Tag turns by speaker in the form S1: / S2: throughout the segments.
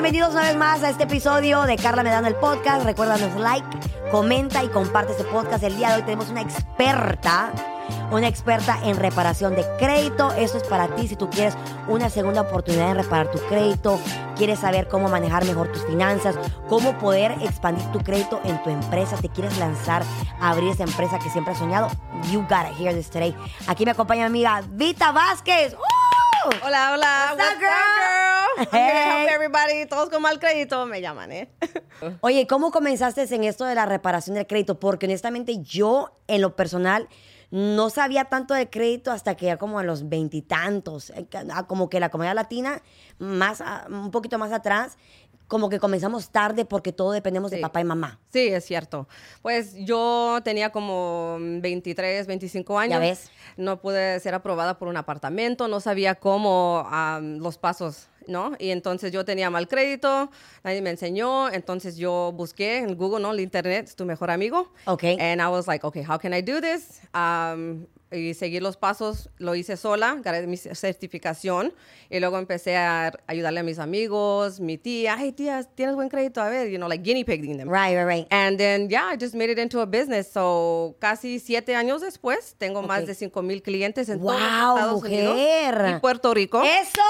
S1: bienvenidos una vez más a este episodio de Carla Medano el podcast. Recuérdanos like, comenta y comparte este podcast. El día de hoy tenemos una experta, una experta en reparación de crédito. Esto es para ti si tú quieres una segunda oportunidad en reparar tu crédito, quieres saber cómo manejar mejor tus finanzas, cómo poder expandir tu crédito en tu empresa, te quieres lanzar a abrir esa empresa que siempre has soñado. You gotta hear this today. Aquí me acompaña mi amiga Vita Vázquez. ¡Uh!
S2: Hola, hola.
S1: What's up, girl?
S2: To
S1: Hey.
S2: help everybody. Todos con mal crédito me llaman, ¿eh?
S1: Oye, ¿cómo comenzaste en esto de la reparación del crédito? Porque honestamente yo, en lo personal, no sabía tanto de crédito hasta que ya como a los veintitantos, eh, ah, como que la comunidad latina, más, un poquito más atrás, como que comenzamos tarde porque todo dependemos de papá y mamá.
S2: Sí, es cierto. Pues yo tenía como 23, 25 años.
S1: Ya ves.
S2: No pude ser aprobada por un apartamento, no sabía cómo los pasos, ¿no? Y entonces yo tenía mal crédito, nadie me enseñó, entonces yo busqué en Google, ¿no? El internet es tu mejor amigo.
S1: Ok.
S2: And I was like, okay, how can I do this? Um, y seguir los pasos, lo hice sola, gané mi certificación y luego empecé a ayudarle a mis amigos, mi tía, hey tía, tienes buen crédito, a ver, you know, like guinea pigging them.
S1: Right, right, right.
S2: And then, yeah, I just made it into a business. So, casi siete años después, tengo más
S1: Ok.
S2: de cinco mil clientes en todos los
S1: ¡Wow,
S2: Estados
S1: mujer!
S2: Unidos y Puerto Rico.
S1: ¡Eso!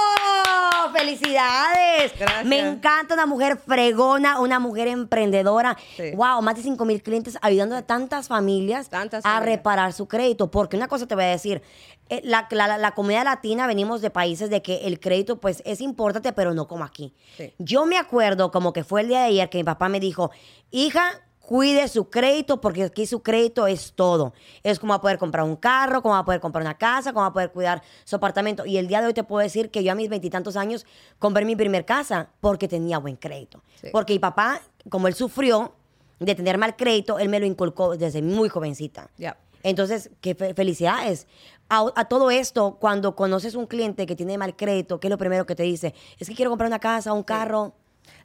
S1: ¡Felicidades!
S2: Gracias.
S1: Me encanta una mujer fregona, una mujer emprendedora.
S2: Sí.
S1: ¡Wow! Más de 5 mil clientes ayudando a tantas familias
S2: Tantas
S1: a
S2: familias.
S1: reparar su crédito. Porque una cosa te voy a decir, eh, la, la- la comunidad latina venimos de países de que el crédito pues es importante, pero no como aquí.
S2: Sí.
S1: Yo me acuerdo como que fue el día de ayer que mi papá me dijo, hija, cuide su crédito porque aquí su crédito es todo. Es como va a poder comprar un carro, como va a poder comprar una casa, como va a poder cuidar su apartamento. Y el día de hoy te puedo decir que yo a mis veintitantos años compré mi primer casa porque tenía buen crédito.
S2: Sí.
S1: Porque mi papá, como él sufrió de tener mal crédito, él me lo inculcó desde muy jovencita.
S2: Yeah.
S1: Entonces, qué fe- felicidades. A, a todo esto, cuando conoces un cliente que tiene mal crédito, ¿qué es lo primero que te dice? Es que quiero comprar una casa, un carro.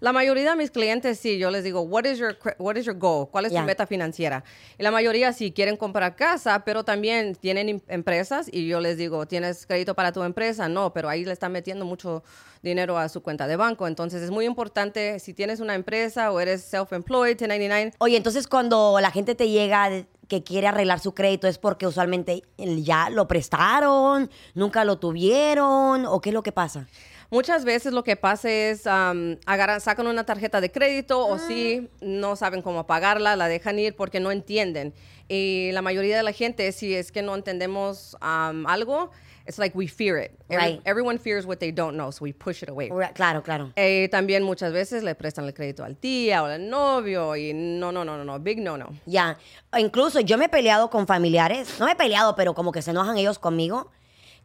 S2: La mayoría de mis clientes sí, yo les digo, what is your what is your goal? ¿Cuál es tu meta financiera? Y la mayoría sí quieren comprar casa, pero también tienen em- empresas y yo les digo, ¿tienes crédito para tu empresa? No, pero ahí le están metiendo mucho dinero a su cuenta de banco, entonces es muy importante si tienes una empresa o eres self-employed, 1099,
S1: Oye, entonces cuando la gente te llega que quiere arreglar su crédito es porque usualmente ya lo prestaron, nunca lo tuvieron, o qué es lo que pasa?
S2: Muchas veces lo que pasa es um, agarran, sacan una tarjeta de crédito o sí, no saben cómo pagarla, la dejan ir porque no entienden. Y la mayoría de la gente, si es que no entendemos um, algo, it's like we fear it. Every-
S1: Right.
S2: everyone fears what they don't know, so we push it away.
S1: Claro, claro.
S2: Eh, también muchas veces le prestan el crédito al tía o al novio y no, no, no, no, no, big no, no.
S1: Ya. Incluso yo me he peleado con familiares, no me he peleado, pero como que se enojan ellos conmigo.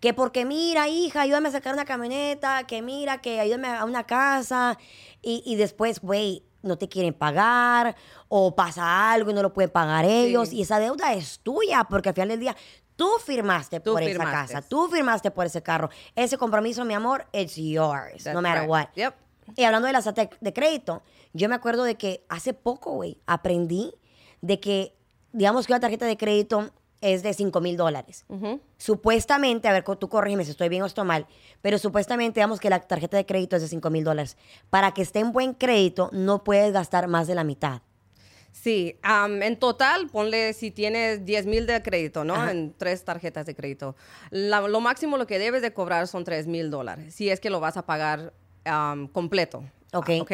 S1: Que porque mira, hija, ayúdame a sacar una camioneta, que mira, que ayúdame a una casa. Y, y después, güey, no te quieren pagar o pasa algo y no lo pueden pagar ellos.
S2: Sí.
S1: Y esa deuda es tuya porque al final del día tú firmaste
S2: Tú
S1: por
S2: firmaste.
S1: esa casa, tú firmaste por ese carro. Ese compromiso, mi amor, it's yours, no matter
S2: right.
S1: what.
S2: Yep.
S1: Y hablando de las de crédito, yo me acuerdo de que hace poco, güey, aprendí de que, digamos que una tarjeta de crédito es de 5 mil dólares. Supuestamente, a ver, tú corrígeme si estoy bien o estoy mal, pero supuestamente, digamos que la tarjeta de crédito es de 5 mil dólares. Para que esté en buen crédito, no puedes gastar más de la mitad.
S2: Sí, am, en total, ponle si tienes 10 mil de crédito, ¿no?
S1: Ajá.
S2: En tres tarjetas de crédito. La- lo máximo lo que debes de cobrar son 3 mil dólares, si es que lo vas a pagar completo.
S1: Ok.
S2: Ah, ok.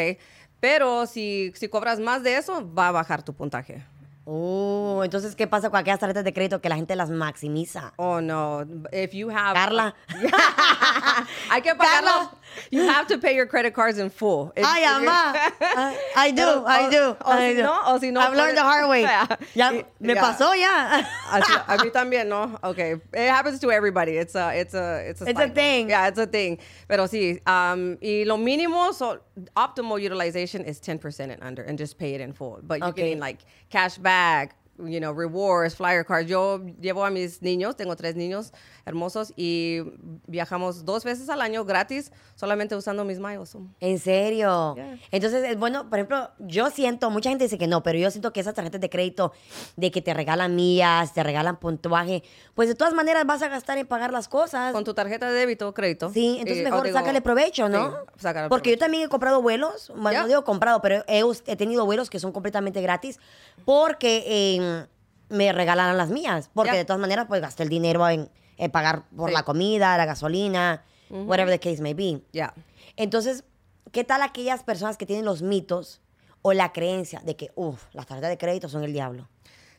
S2: Pero si, si cobras más de eso, va a bajar tu puntaje.
S1: Oh, entonces, ¿qué pasa con aquellas tarjetas de crédito que la gente las maximiza?
S2: Oh, no. If you have...
S1: Carla.
S2: Hay que pagarlo. You have to pay your credit cards in full. If-
S1: Ay,
S2: you're-
S1: mamá. I do, I
S2: o-
S1: do.
S2: o
S1: I
S2: si
S1: do.
S2: no- o si no
S1: I've learned the hard way. Ya,
S2: Y-
S1: me
S2: ya.
S1: pasó ya.
S2: Así- a mí también, ¿no? Okay. It happens to everybody. It's a, it's a, it's a,
S1: It's a thing.
S2: Yeah, it's a thing. Pero sí, um, y lo mínimo, so optimal utilization is 10% and under and just pay it in full. But you're
S1: Okay.
S2: getting like cash back, you know, rewards, flyer cards. Yo llevo a mis niños, tengo tres niños hermosos y viajamos dos veces al año gratis solamente usando mis miles.
S1: ¿En serio?
S2: Yeah.
S1: Entonces, es bueno, por ejemplo, yo siento, mucha gente dice que no, pero yo siento que esas tarjetas de crédito de que te regalan millas, te regalan puntuaje, pues de todas maneras vas a gastar en pagar las cosas.
S2: Con tu tarjeta de débito o crédito.
S1: Sí, entonces
S2: Y,
S1: mejor
S2: digo,
S1: sácale provecho, ¿no?
S2: sí, sácale
S1: Porque yo también he comprado vuelos, bueno, no digo comprado, pero he, tenido vuelos que son completamente gratis porque eh, me regalaron las mías. Porque de todas maneras, pues gasté el dinero en, en pagar por
S2: Sí.
S1: la comida, la gasolina, whatever the case may be.
S2: Yeah.
S1: Entonces, ¿qué tal aquellas personas que tienen los mitos o la creencia de que, uff, las tarjetas de crédito son el diablo?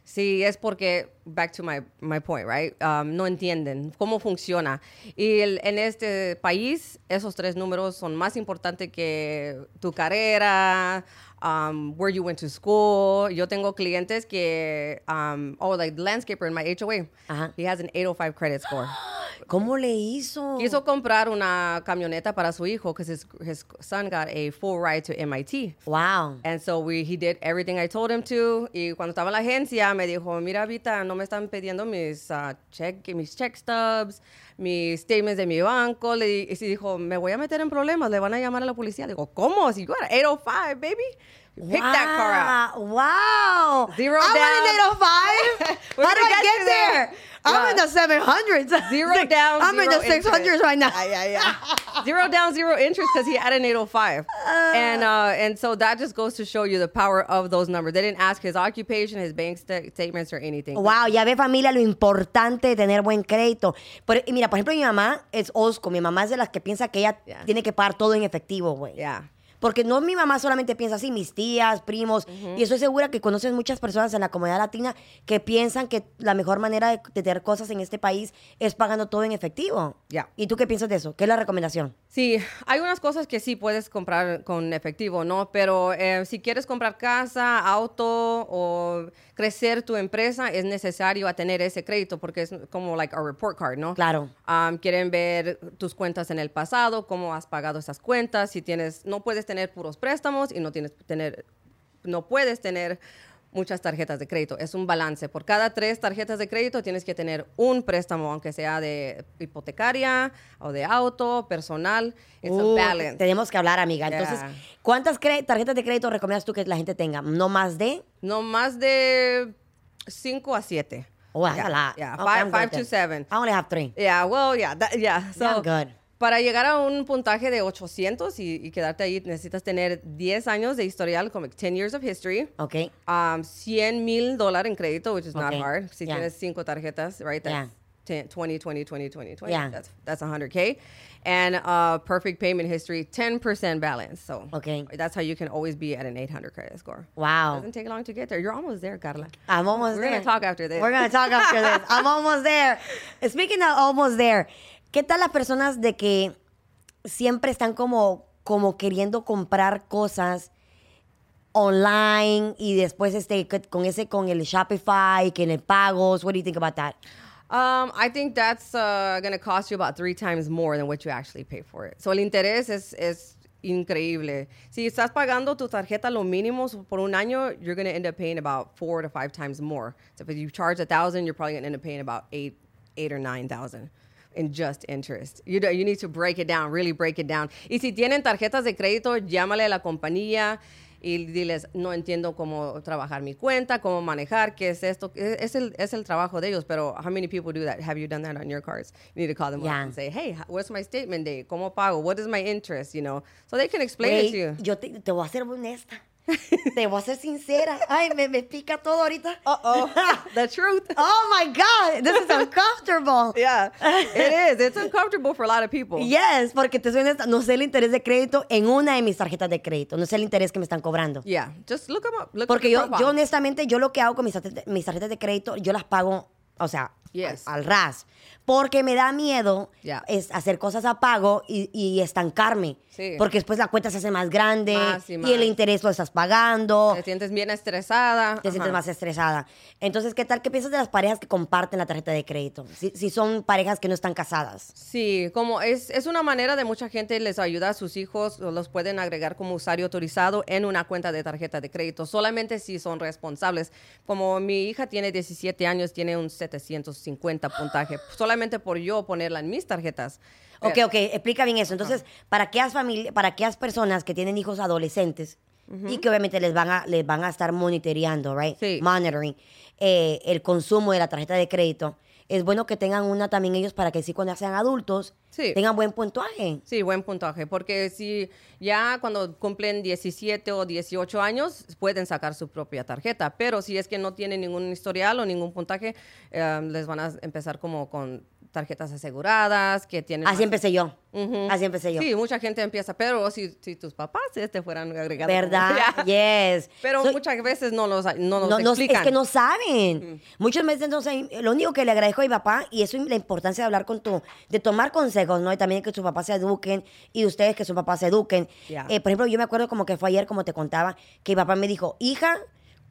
S2: Sí, es porque, back to my, my point, right? Um, no entienden cómo funciona. Y el- en este país, esos tres números son más importantes que tu carrera, um, where you went to school. Yo tengo clientes que, um, oh, like landscaper in my HOA,
S1: Ajá.
S2: he has an 805 credit score.
S1: ¿Cómo le hizo?
S2: Quiso comprar una camioneta para su hijo because his, his son got a full ride to MIT.
S1: Wow.
S2: And so we, he did everything I told him to. Y cuando estaba en la agencia, me dijo, mira, Vita, no me están pidiendo mis, ah, check, mis check stubs, mis statements de mi banco. Le, y sí dijo, me voy a meter en problemas, le van a llamar a la policía. Digo, ¿cómo? Si got an 805, baby. Pick that car up.
S1: Wow.
S2: Zero
S1: I'm
S2: down.
S1: in an 805.
S2: We're
S1: How do I
S2: get
S1: get
S2: you
S1: there?
S2: there.
S1: I'm
S2: Yeah.
S1: in the 700s.
S2: Zero down,
S1: I'm in the
S2: zero
S1: 600s
S2: interest.
S1: right now.
S2: zero down, zero interest because he had an 805. and uh, and so that just goes to show you the power of those numbers. They didn't ask his occupation, his bank sta- statements, or anything.
S1: Wow, ya ve familia lo importante de tener buen crédito. Pero, mira, por ejemplo, mi mamá es osco. Mi mamá es de las que piensa que ella
S2: Yeah.
S1: tiene que pagar todo en efectivo, güey.
S2: Yeah.
S1: Porque no mi mamá solamente piensa así, mis tías, primos. Y estoy segura que conoces muchas personas en la comunidad latina que piensan que la mejor manera de, de tener cosas en este país es pagando todo en efectivo.
S2: Ya.
S1: ¿Y tú qué piensas de eso? ¿Qué es la recomendación?
S2: Sí, hay unas cosas que sí puedes comprar con efectivo, ¿no? Pero eh, si quieres comprar casa, auto o crecer tu empresa, es necesario a tener ese crédito porque es como like a report card, ¿no?
S1: Claro.
S2: Um, quieren ver tus cuentas en el pasado, cómo has pagado esas cuentas, si tienes, no puedes tener puros préstamos y no tienes tener, no puedes tener muchas tarjetas de crédito. Es un balance. Por cada tres tarjetas de crédito tienes que tener un préstamo, aunque sea de hipotecaria o de auto, personal. It's
S1: Uh,
S2: a balance.
S1: tenemos que hablar, amiga.
S2: Yeah.
S1: Entonces, ¿cuántas tarjetas de crédito recomiendas tú que la gente tenga? ¿No más de?
S2: No más de 5 a 7.
S1: Oh, that's
S2: yeah,
S1: a lot.
S2: Yeah,
S1: Okay,
S2: five, five to. 7.
S1: I only have three.
S2: Yeah, well, yeah, that- yeah. So,
S1: good.
S2: Para llegar a un puntaje de 800 y, y quedarte ahí, necesitas tener 10 años de historial, como 10 years of history,
S1: Ok.
S2: um, 100 mil dólares en crédito, which is not
S1: Okay.
S2: hard. Si
S1: Yeah.
S2: tienes cinco tarjetas, right?
S1: Yeah.
S2: That's 10, 20, 20, 20, 20, 20.
S1: Yeah.
S2: That's, that's 100K. And uh, perfect payment history, 10% balance. So
S1: Okay.
S2: that's how you can always be at an 800 credit score.
S1: Wow.
S2: It Doesn't take long to get there. You're almost there, Carla.
S1: I'm almost
S2: We're
S1: there.
S2: gonna talk after this.
S1: We're gonna talk after this. I'm almost there. Speaking of almost there, ¿qué tal las personas de que siempre están como, como queriendo comprar cosas online y después este con ese con el Shopify, que en el pagos? What do you think about that?
S2: Um, I think that's uh, going to cost you about three times more than what you actually pay for it. So el interés es, es increíble. Si estás pagando tu tarjeta lo mínimo por un año, you're going to end up paying about four to five times more. So if you charge a thousand, you're probably going to end up paying about eight, eight or nine thousand in just interest. You know, you need to break it down, really break it down. Y si tienen tarjetas de crédito, llámale a la compañía y diles, no entiendo cómo trabajar mi cuenta, cómo manejar, qué es esto. Es el, es el trabajo de ellos, pero how many people do that? Have you done that on your cards? You need to call them
S1: Yeah.
S2: up and say, hey, what's my statement date? ¿Cómo pago? What is my interest? You know, so they can explain it to you.
S1: yo te, te voy a ser honesta. Te voy a ser sincera. Ay, me, me pica todo ahorita.
S2: Uh-oh. the truth.
S1: Oh my God, this is uncomfortable.
S2: Yeah, it is. It's uncomfortable for a lot of people.
S1: Yes, porque te soy honesta, no sé el interés de crédito en una de mis tarjetas de crédito, no sé el interés que me están cobrando.
S2: Yeah, just look them up. Look
S1: Porque yo, yo honestamente, yo lo que hago con mis tarjetas, mis tarjetas de crédito, yo las pago o sea,
S2: Yes.
S1: al, al ras. Porque me da miedo
S2: Ya.
S1: es hacer cosas a pago y, y estancarme.
S2: Sí.
S1: Porque después la cuenta se hace más grande
S2: Más y
S1: y,
S2: más.
S1: el interés lo estás pagando.
S2: Te sientes bien estresada.
S1: Te sientes
S2: Ajá.
S1: más estresada. Entonces, ¿qué tal? ¿Qué piensas de las parejas que comparten la tarjeta de crédito? Si, si son parejas que no están casadas.
S2: Sí, como es, es una manera de mucha gente les ayuda a sus hijos, los pueden agregar como usuario autorizado en una cuenta de tarjeta de crédito, solamente si son responsables. Como mi hija tiene 17 años, tiene un 750 puntaje, solamente por yo ponerla en mis tarjetas.
S1: Ok,
S2: Eh,
S1: ok, explica bien eso. Entonces, para aquellas familias, para aquellas personas que tienen hijos adolescentes y que obviamente les van a, les van a estar monitoreando, right?
S2: Sí.
S1: Monitoring eh, el consumo de la tarjeta de crédito. Es bueno que tengan una también ellos para que sí cuando sean adultos
S2: Sí.
S1: tengan buen puntuaje.
S2: Sí, buen puntaje, porque si ya cuando cumplen 17 o 18 años pueden sacar su propia tarjeta, pero si es que no tienen ningún historial o ningún puntaje, eh, les van a empezar como con tarjetas aseguradas, que tienen...
S1: Así
S2: más-
S1: empecé yo. Así empecé yo.
S2: Sí, mucha gente empieza, pero si, si tus papás te fueran agregados.
S1: ¿Verdad? Yes.
S2: Pero muchas veces no los, no
S1: no,
S2: explican.
S1: es que no saben. Muchas veces no saben. Lo único que le agradezco a mi papá, y eso es la importancia de hablar con tu, de tomar consejos, ¿no? Y también que sus papás se eduquen y ustedes que sus papás se eduquen. Eh, por ejemplo, yo me acuerdo como que fue ayer, como te contaba, que mi papá me dijo, hija,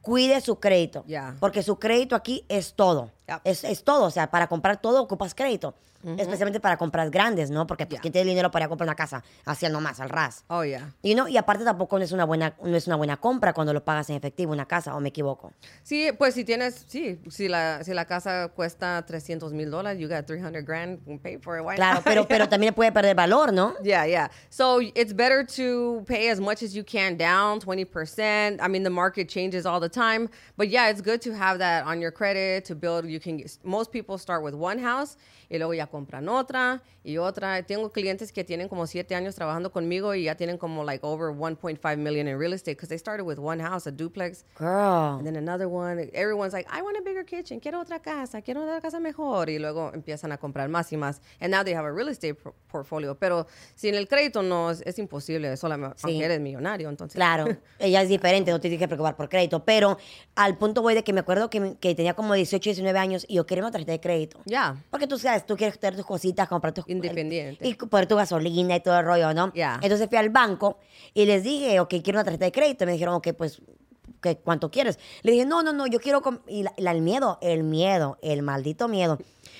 S1: cuide su crédito. Porque su crédito aquí es todo. Es, es todo. O sea, para comprar todo ocupas crédito. Especialmente para compras grandes, ¿no? Porque pues,
S2: Ya.
S1: ¿quién tiene dinero para comprar una casa? Así nomás, al ras.
S2: Oh, yeah.
S1: Y, no, y aparte tampoco no es, una buena, no es una buena compra cuando lo pagas en efectivo, una casa, o me equivoco.
S2: Sí, pues si tienes, sí, si la, si la casa cuesta 300 mil dólares, you got 300 grand, you pay for it. Why
S1: Claro, pero, pero también puede perder valor, ¿no?
S2: Yeah, yeah. So it's better to pay as much as you can down, 20%. I mean, the market changes all the time. But yeah, it's good to have that on your credit to build. You can, most people start with one house y luego ya compran otra y otra. Tengo clientes que tienen como siete años trabajando conmigo y ya tienen como like over 1.5 million in real estate because they started with one house, a duplex.
S1: Girl.
S2: And then another one. Everyone's like, I want a bigger kitchen. Quiero otra casa. Quiero otra casa mejor. Y luego empiezan a comprar más y más. And now they have a real estate portfolio. Pero sin el crédito no es, es imposible. Solamente
S1: Sí.
S2: aunque eres millonario. Entonces.
S1: Claro, ella es diferente, no te tienes que preocupar por crédito. Pero al punto voy de que me acuerdo que, que tenía como 18, 19 años y yo quería una tarjeta de crédito.
S2: Ya.
S1: Porque tú sabes, tú quieres tener tus cositas, comprar tus...
S2: Independiente.
S1: Y poner tu gasolina y todo el rollo, ¿no?
S2: Ya.
S1: Entonces fui al banco y les dije, ok, quiero una tarjeta de crédito. Me dijeron, ok, pues, ¿qué, ¿cuánto quieres? Le dije, no, no, no, yo quiero... com-". Y la- la- el miedo, el miedo, el maldito miedo.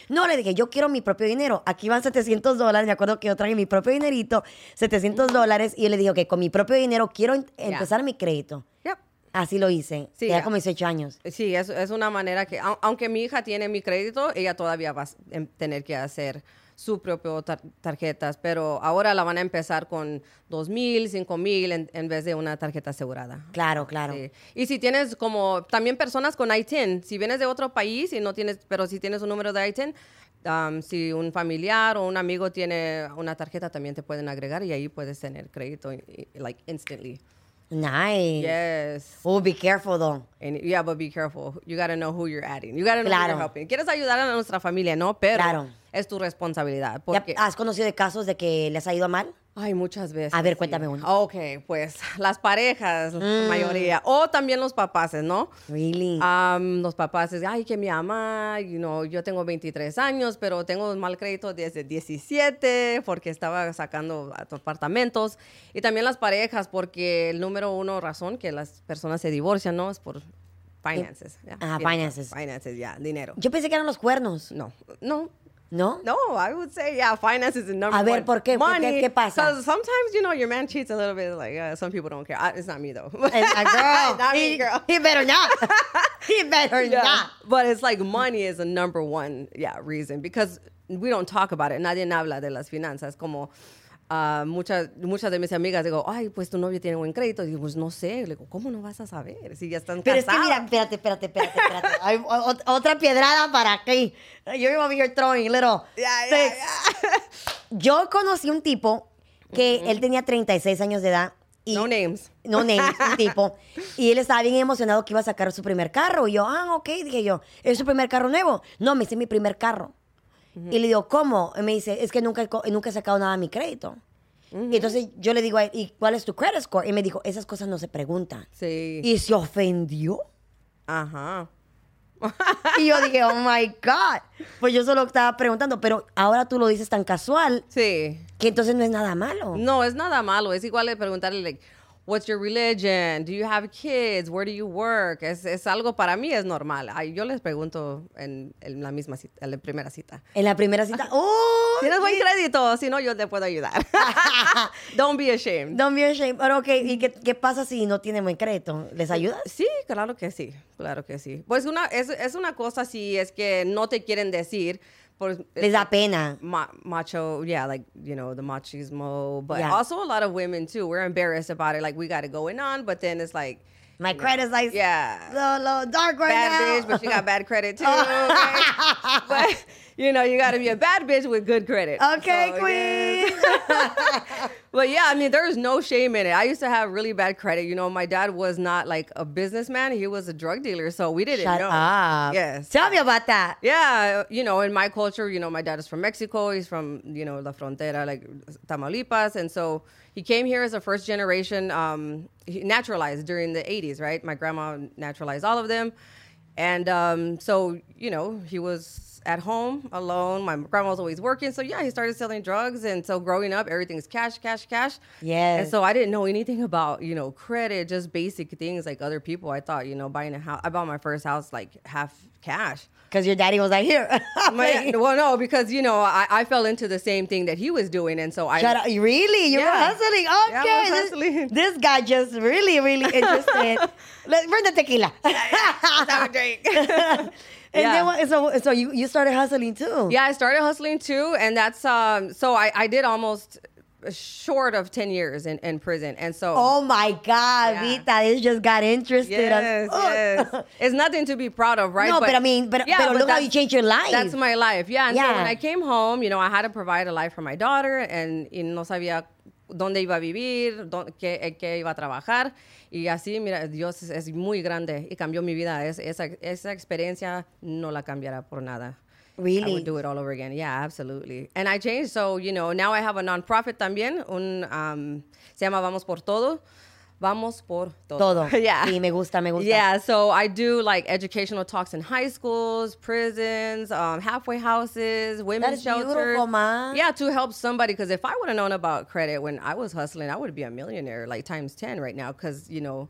S1: No, le dije, yo quiero mi propio dinero. Aquí van 700 dólares. Me acuerdo que yo traje mi propio dinerito, 700 dólares. Y yo le dije, ok, con mi propio dinero quiero em- empezar mi crédito. Así lo hice.
S2: Sí, ya.
S1: como 18 años.
S2: Sí, es, es una manera que, au- aunque mi hija tiene mi crédito, ella todavía va a em- tener que hacer su propio tar- tarjetas, pero ahora la van a empezar con dos mil, cinco mil en, vez de una tarjeta asegurada.
S1: Claro, claro.
S2: Sí. Y si tienes como también personas con ITIN, si vienes de otro país y no tienes, pero si tienes un número de ITIN, um, si un familiar o un amigo tiene una tarjeta, también te pueden agregar y ahí puedes tener crédito, like instantly.
S1: Nice.
S2: Yes.
S1: Oh, be careful, though.
S2: And yeah, but be careful. You got to know who you're adding. You got to know who
S1: Claro.
S2: you're helping. Quieres ayudar a nuestra familia, ¿no? Pero
S1: Claro.
S2: es tu responsabilidad.
S1: ¿Ya
S2: Porque
S1: ¿Has conocido de casos de que les ha ido mal?
S2: Ay, muchas veces.
S1: A ver,
S2: sí.
S1: cuéntame uno.
S2: Ok, pues las parejas,
S1: Mm.
S2: la mayoría. O también los papás, ¿no?
S1: Really?
S2: Am, los papás ay, que mi mamá, you know, yo tengo 23 años, pero tengo un mal crédito desde 17 porque estaba sacando apartamentos. Y también las parejas, porque el número uno razón que las personas se divorcian, ¿no? Es por finances. ya.
S1: Ajá,
S2: Dinero,
S1: finances.
S2: Finances, ya, dinero.
S1: Yo pensé que eran los cuernos,
S2: No, no,
S1: ¿no?
S2: no, I would say, yeah, finance is the number
S1: A ver,
S2: one.
S1: ¿por qué? ¿Por qué?
S2: Money,
S1: ¿Qué pasa?
S2: sometimes, you know, your man cheats a little bit. Like, uh, some people don't care. I, it's not me, though.
S1: Eh, a girl.
S2: not
S1: he,
S2: me, girl.
S1: he better not. he better
S2: Yeah.
S1: not.
S2: But it's like money is the number one, yeah, reason because we don't talk about it. Nadie habla de las finanzas. Como muchas, muchas de mis amigas digo, ay, pues tu novio tiene buen crédito. Y digo, pues no sé. Le digo, ¿cómo no vas a saber si ya están
S1: Pero es que
S2: casados?
S1: mira, espérate, espérate, espérate, espérate. Hay otra piedrada para aquí. You're over here throwing little
S2: Yeah, yeah,
S1: sticks. Yo conocí un tipo que él tenía 36 años de edad. Y
S2: No names.
S1: No names, un tipo. Y él estaba bien emocionado que iba a sacar su primer carro. Y yo, ah, ok, dije yo, ¿es su primer carro nuevo? No, me dice mi primer carro. Y le digo, ¿cómo? Y me dice, es que nunca, nunca he sacado nada de mi crédito. Y entonces yo le digo a él, ¿y cuál es tu credit score? Y me dijo, esas cosas no se preguntan.
S2: Sí.
S1: Y se ofendió.
S2: Ajá.
S1: y yo dije, oh my God. Pues yo solo estaba preguntando, pero ahora tú lo dices tan casual
S2: Sí.
S1: que entonces no es nada malo.
S2: No, es nada malo. Es igual de preguntarle, like, what's your religion? Do you have kids? Where do you work? Es, es algo para mí es normal. Ay, yo les pregunto en, en la misma cita, en la primera cita.
S1: En la primera cita, ¡oh!
S2: ¿Tienes buen crédito? Si no, yo te puedo ayudar. Don't be ashamed.
S1: Don't be ashamed. Pero, ok, ¿y qué, qué pasa si no tiene buen crédito? ¿Les ayudas?
S2: Sí, claro que sí, claro que sí. Pues una, es, es una cosa si es que no te quieren decir. Por,
S1: Les da pena.
S2: ma- macho, yeah, like, you know, the machismo. But
S1: Yeah.
S2: also a lot of women, too. We're embarrassed about it. Like, we got it going on, but then it's like,
S1: My credit's like
S2: yeah.
S1: so little dark right
S2: bad
S1: now.
S2: bitch, but she got bad credit too. but you know, you got to be a bad bitch with good credit.
S1: Okay,
S2: So,
S1: queen.
S2: But yeah, I mean, there's no shame in it. I used to have really bad credit. You know, my dad was not like a businessman; he was a drug dealer, so we didn't
S1: Shut
S2: know.
S1: up.
S2: Yes.
S1: Tell me about that.
S2: Yeah, you know, in my culture, you know, my dad is from Mexico. He's from, you know, La Frontera, like Tamaulipas. And so he came here as a first generation, um, he naturalized during the 80s, right? My grandma naturalized all of them. And um, so, you know, he was at home alone. My grandma was always working. So, yeah, he started selling drugs. And so growing up, everything's cash, cash, cash.
S1: Yeah.
S2: And so I didn't know anything about, you know, credit, just basic things like other people. I thought, you know, buying a house, I bought my first house like half cash.
S1: Because your daddy was like, here.
S2: My, well, no, because you know I, I fell into the same thing that he was doing, and so I.
S1: Shut up. Really? You were
S2: Yeah.
S1: hustling?
S2: Yeah, I
S1: Okay.
S2: was
S1: this-
S2: hustling.
S1: This, guy just really, really interested. Let's bring the tequila.
S2: Let's have a drink.
S1: And
S2: Yeah.
S1: then what, so, so you, you started hustling too.
S2: yeah, I started hustling too, and that's um. So I, I did almost short of ten years in, in prison, and so.
S1: Oh my God,
S2: Yeah.
S1: Vita, this just got interested.
S2: Yes, yes. It's nothing to be proud of, right?
S1: No, but I mean, but- yeah, but look how you changed your life.
S2: That's my life, yeah. And so when I came home, you know, I had to provide a life for my daughter, and, y no sabía dónde iba a vivir, dó- qué, iba a trabajar. Y así, mira, Dios es, es muy grande y cambió mi vida. Es, esa, esa experiencia no la cambiará por nada. I
S1: Really?
S2: would do it all over again. Yeah, absolutely. And I changed. So, you know, now I have a nonprofit también. Un, um, se llama Vamos por Todo. Vamos por todo.
S1: Todo.
S2: yeah.
S1: Sí, me gusta, me gusta.
S2: Yeah, so I do like educational talks in high schools, prisons, um, halfway houses, women's shelters.
S1: beautiful, Ma.
S2: Yeah, to help somebody. Because if I would have known about credit when I was hustling, I would be a millionaire, like times 10 right now. Because, you know,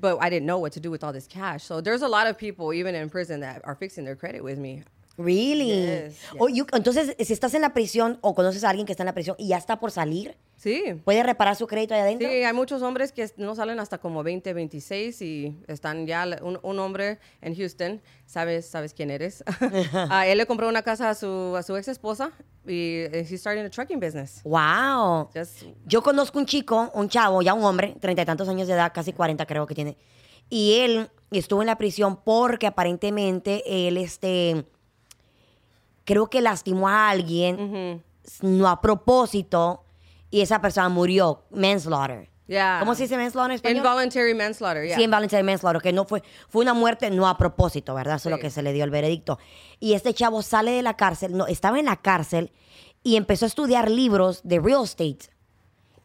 S2: but I didn't know what to do with all this cash. So there's a lot of people, even in prison, that are fixing their credit with me.
S1: Really?
S2: Yes,
S1: O you- entonces, si estás en la prisión o conoces a alguien que está en la prisión y ya está por salir,
S2: Sí.
S1: ¿puede reparar su crédito ahí adentro?
S2: Sí, hay muchos hombres que no salen hasta como 20, 26 y están ya, un, un hombre en Houston, sabes, sabes quién eres. Ah, él le compró una casa a su, a su ex esposa y eh, he's starting a trucking business.
S1: Wow.
S2: Just,
S1: Yo conozco un chico, un chavo, ya un hombre, treinta y tantos años de edad, casi 40 creo que tiene. Y él estuvo en la prisión porque aparentemente él, este, creo que lastimó a alguien, no a propósito, y esa persona murió. Manslaughter.
S2: yeah.
S1: ¿Cómo se dice manslaughter en español?
S2: Involuntary manslaughter, yeah.
S1: Sí, involuntary manslaughter, que no fue, fue una muerte no a propósito, ¿verdad? Eso es lo que se le dio el veredicto. Y este chavo sale de la cárcel, no, estaba en la cárcel y empezó a estudiar libros de real estate.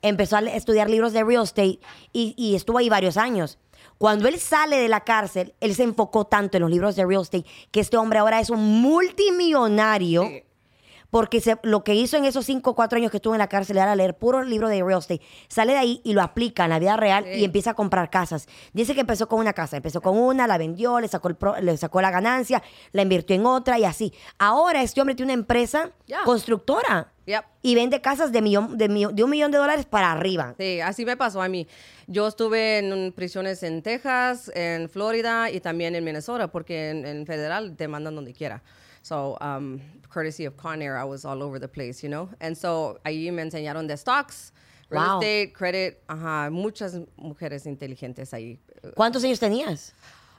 S1: Empezó a estudiar libros de real estate y, y estuvo ahí varios años. Cuando él sale de la cárcel, él se enfocó tanto en los libros de real estate que este hombre ahora es un multimillonario. Porque se- lo que hizo en esos cinco o cuatro años que estuvo en la cárcel era leer puro libro de real estate. Sale de ahí y lo aplica en la vida real y empieza a comprar casas. Dice que empezó con una casa. Empezó con una, la vendió, le sacó, el pro- le sacó la ganancia, la invirtió en otra y así. Ahora este hombre tiene una empresa constructora
S2: Yep.
S1: y vende casas de, millón, de, de un millón de dólares para arriba.
S2: Sí, así me pasó a mí. Yo estuve en prisiones en Texas, en Florida y también en Minnesota, porque en, en federal te mandan donde quiera. So, um, courtesy of Con Air, I was all over the place, you know? And so, ahí me enseñaron de stocks, real
S1: Wow.
S2: estate, credit, ajá, muchas mujeres inteligentes ahí.
S1: ¿Cuántos años tenías?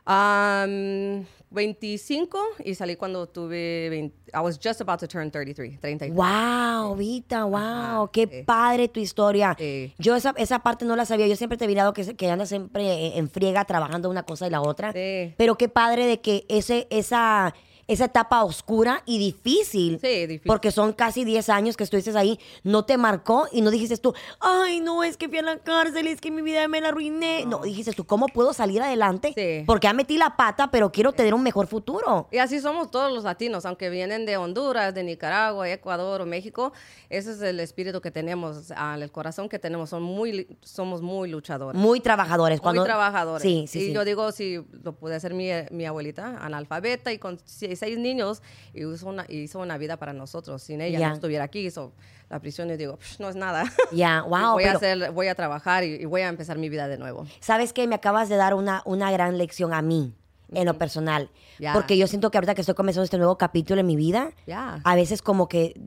S2: Um, 25 y salí cuando tuve 20, I was just about to turn 33, 33.
S1: Wow, Vita, wow,
S2: Ajá,
S1: qué padre tu historia. Yo esa, esa parte no la sabía. Yo siempre te he mirado que, que andas siempre en friega trabajando una cosa y la otra. Pero qué padre de que ese, esa, esa etapa oscura y difícil.
S2: Sí, difícil.
S1: Porque son casi 10 años que estuviste ahí, no te marcó y no dijiste tú, ay, no, es que fui a la cárcel, es que mi vida me la arruiné. No, dijiste tú, ¿cómo puedo salir adelante?
S2: Sí.
S1: Porque ya metí la pata, pero quiero tener un mejor futuro.
S2: Y así somos todos los latinos, aunque vienen de Honduras, de Nicaragua, Ecuador o México, ese es el espíritu que tenemos, el corazón que tenemos, son muy, somos muy luchadores.
S1: Muy trabajadores. Cuando,
S2: muy trabajadores.
S1: Sí, sí,
S2: y
S1: sí.
S2: yo digo, si lo pude hacer mi, mi abuelita, analfabeta y con se- seis niños, y hizo una, hizo una vida para nosotros. Sin ella
S1: Ya.
S2: no estuviera aquí, hizo la prisión y digo, "Psh, no es nada.
S1: Ya, wow,
S2: voy,
S1: pero-
S2: a hacer, voy a trabajar y, y voy a empezar mi vida de nuevo.
S1: ¿Sabes qué? Me acabas de dar una, una gran lección a mí, en lo personal.
S2: Ya.
S1: Porque yo siento que ahorita que estoy comenzando este nuevo capítulo en mi vida,
S2: Ya.
S1: a veces como que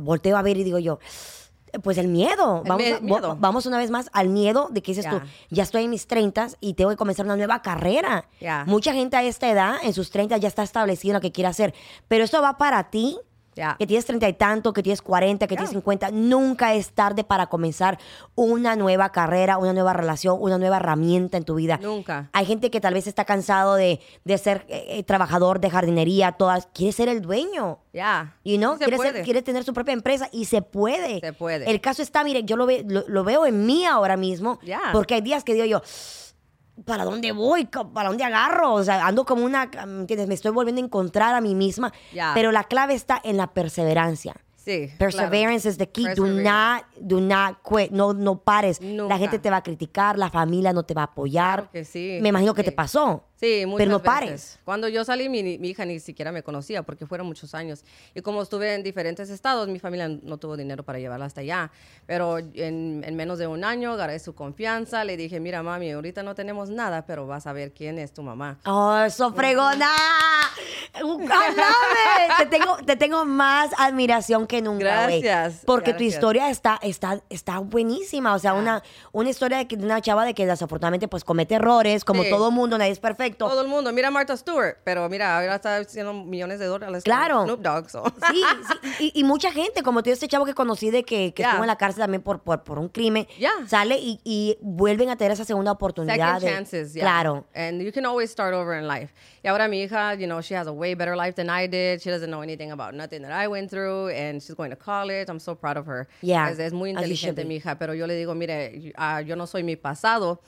S1: volteo a ver y digo yo, pues el miedo.
S2: El
S1: Vamos, a- vamos una vez más al miedo de que dices tú, ya estoy en mis 30 y tengo que comenzar una nueva carrera. Mucha gente a esta edad, en sus 30, ya está establecido lo que quiere hacer. Pero esto va para ti. Que tienes treinta y tanto, que tienes 40, que tienes 50, nunca es tarde para comenzar una nueva carrera, una nueva relación, una nueva herramienta en tu vida.
S2: Nunca.
S1: Hay gente que tal vez está cansado de, de ser eh, eh, trabajador de jardinería, todas, quiere ser el dueño.
S2: Ya.
S1: Y no,
S2: Sí
S1: quiere, ser-
S2: puede.
S1: quiere tener su propia empresa y se puede.
S2: Se puede.
S1: El caso está, mire, yo lo, ve- lo, lo veo en mí ahora mismo,
S2: Ya.
S1: porque hay días que digo yo, ¿para dónde voy? ¿Para dónde agarro? O sea, ando como una, ¿me entiendes? Me estoy volviendo a encontrar a mí misma, pero la clave está en la perseverancia.
S2: Sí.
S1: Perseverance is the key. Do not, do not quit. No, no pares. La gente te va a criticar, la familia no te va a apoyar.
S2: Claro que sí.
S1: Me imagino que te pasó.
S2: Sí, muchas
S1: Pero no
S2: veces.
S1: pares.
S2: Cuando yo salí, mi, mi hija ni siquiera me conocía porque fueron muchos años. Y como estuve en diferentes estados, mi familia no tuvo dinero para llevarla hasta allá. Pero en, en menos de un año agarré su confianza. Le dije, mira, mami, ahorita no tenemos nada, pero vas a ver quién es tu mamá.
S1: Oh, eso fregona. Te tengo, te tengo más admiración que nunca.
S2: Gracias,
S1: Porque tu
S2: gracias.
S1: historia está, está, está buenísima. O sea, una, una historia de una chava de que desafortunadamente pues comete errores, como
S2: Sí.
S1: todo mundo, nadie es perfecto.
S2: Todo el mundo, mira a Martha Stewart, pero mira, ahora está haciendo millones de dólares.
S1: Claro.
S2: Snoop Dogg, so.
S1: Sí, sí, y, y mucha gente, como tú, este chavo que conocí de que, que
S2: Ya.
S1: estuvo en la cárcel también por, por, por un crimen,
S2: Ya.
S1: sale y, y vuelven a tener esa segunda oportunidad.
S2: Second
S1: de-
S2: chances, yeah.
S1: Claro.
S2: And you can always start over in life. Y ahora mi hija, you know, she has a way better life than I did. She doesn't know anything about nothing that I went through, and she's going to college. I'm so proud of her.
S1: Yeah,
S2: Es, es muy inteligente mi hija, pero yo le digo, mire, ah, yo no soy mi pasado.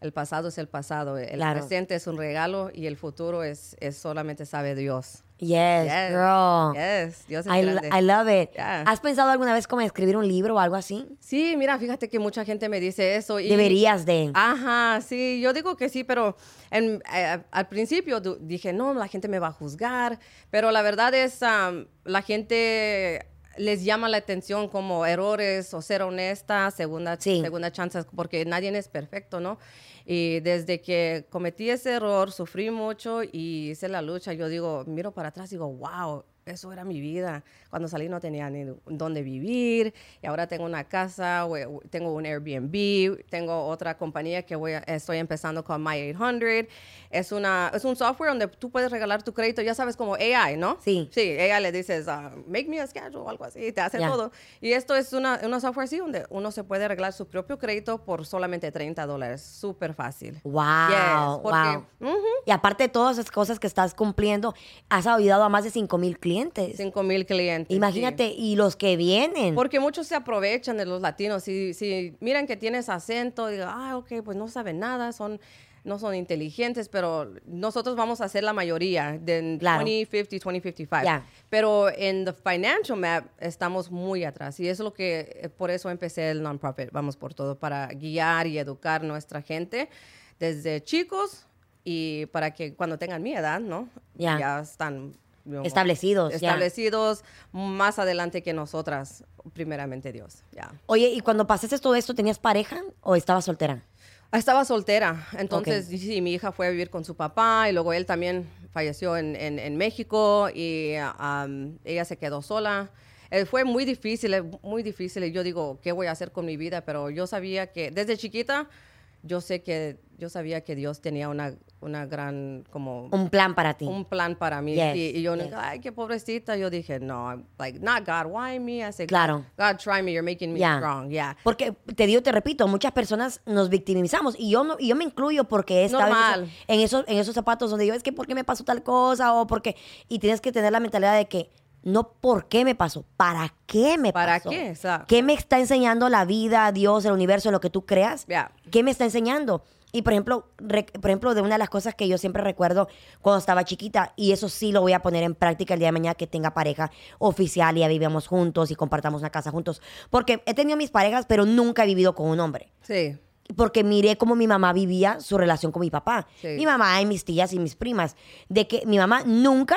S2: El pasado es el pasado. El
S1: Claro.
S2: presente es un regalo y el futuro es, es solamente sabe Dios.
S1: Yes,
S2: Yes,
S1: girl.
S2: yes, Dios es
S1: I,
S2: grande.
S1: I love it.
S2: Yeah.
S1: ¿Has pensado alguna vez como escribir un libro o algo así?
S2: Sí, mira, fíjate que mucha gente me dice eso. Y,
S1: Deberías de.
S2: Ajá, sí, yo digo que sí, pero en- eh, al principio dije, no, la gente me va a juzgar, pero la verdad es, am, la gente les llama la atención como errores o ser honesta, segunda,
S1: Sí.
S2: segunda chance, porque nadie es perfecto, ¿no? Y desde que cometí ese error, sufrí mucho y hice la lucha, yo digo, miro para atrás y digo, wow, eso era mi vida. Cuando salí no tenía ni dónde vivir y ahora tengo una casa, tengo un Airbnb, tengo otra compañía que voy a- estoy empezando con My 800. Es, una, es un software donde tú puedes regalar tu crédito, ya sabes, como AI, ¿no?
S1: Sí.
S2: Sí, AI le dices, ah, make me a schedule o algo así, te hace
S1: Ya.
S2: todo. Y esto es una, una software así donde uno se puede arreglar su propio crédito por solamente 30 dólares. Súper fácil.
S1: Wow,
S2: Yes, porque-
S1: wow.
S2: Ujú.
S1: Y aparte de todas esas cosas que estás cumpliendo, has ayudado a más de 5 mil clientes.
S2: 5 mil clientes. sí.
S1: Imagínate, y los que vienen.
S2: Porque muchos se aprovechan de los latinos. Si, si miran que tienes acento, digan, ah, ok, pues no saben nada, son, no son inteligentes, pero nosotros vamos a ser la mayoría de
S1: Claro.
S2: 20, 50, 20, 55.
S1: Ya.
S2: Pero en the financial map estamos muy atrás. Y eso es lo que, eh, por eso empecé el non-profit, vamos por todo, para guiar y educar nuestra gente desde chicos y para que cuando tengan mi edad, ¿no?
S1: Ya.
S2: Ya están...
S1: Establecidos.
S2: Establecidos más adelante que nosotras, primeramente Dios, ya.
S1: Oye, ¿y cuando pasaste todo esto, tenías pareja o estabas soltera?
S2: Estaba soltera, entonces
S1: Ok.
S2: sí, mi hija fue a vivir con su papá y luego él también falleció en, en- en México y um, ella se quedó sola. Eh, fue muy difícil, eh, muy difícil y yo digo, ¿qué voy a hacer con mi vida? Pero yo sabía que desde chiquita yo sé que, yo sabía que Dios tenía una, una gran, como,
S1: Un plan para ti.
S2: un plan para mí.
S1: Yes,
S2: y, y yo,
S1: yes.
S2: ay, qué pobrecita. Yo dije, no, I'm like, not God, why me? I said,
S1: Claro.
S2: God, try me, you're making me strong. Yeah.
S1: Porque te digo, te repito, muchas personas nos victimizamos y yo no, y yo me incluyo porque
S2: Normal.
S1: esos- en esos, en esos zapatos donde yo es que por qué me pasó tal cosa o porque y tienes que tener la mentalidad de que no por qué me pasó, para qué me
S2: ¿Para
S1: pasó.
S2: qué? Exacto.
S1: ¿Qué me está enseñando la vida, Dios, el universo, lo que tú creas?
S2: Ya.
S1: ¿Qué me está enseñando? Y por ejemplo, por ejemplo, de una de las cosas que yo siempre recuerdo cuando estaba chiquita, y eso sí lo voy a poner en práctica el día de mañana que tenga pareja oficial y ya vivamos juntos y compartamos una casa juntos. Porque he tenido mis parejas, pero nunca he vivido con un hombre.
S2: Sí.
S1: Porque miré cómo mi mamá vivía su relación con mi papá.
S2: Sí.
S1: Mi mamá y mis tías y mis primas. De que mi mamá nunca,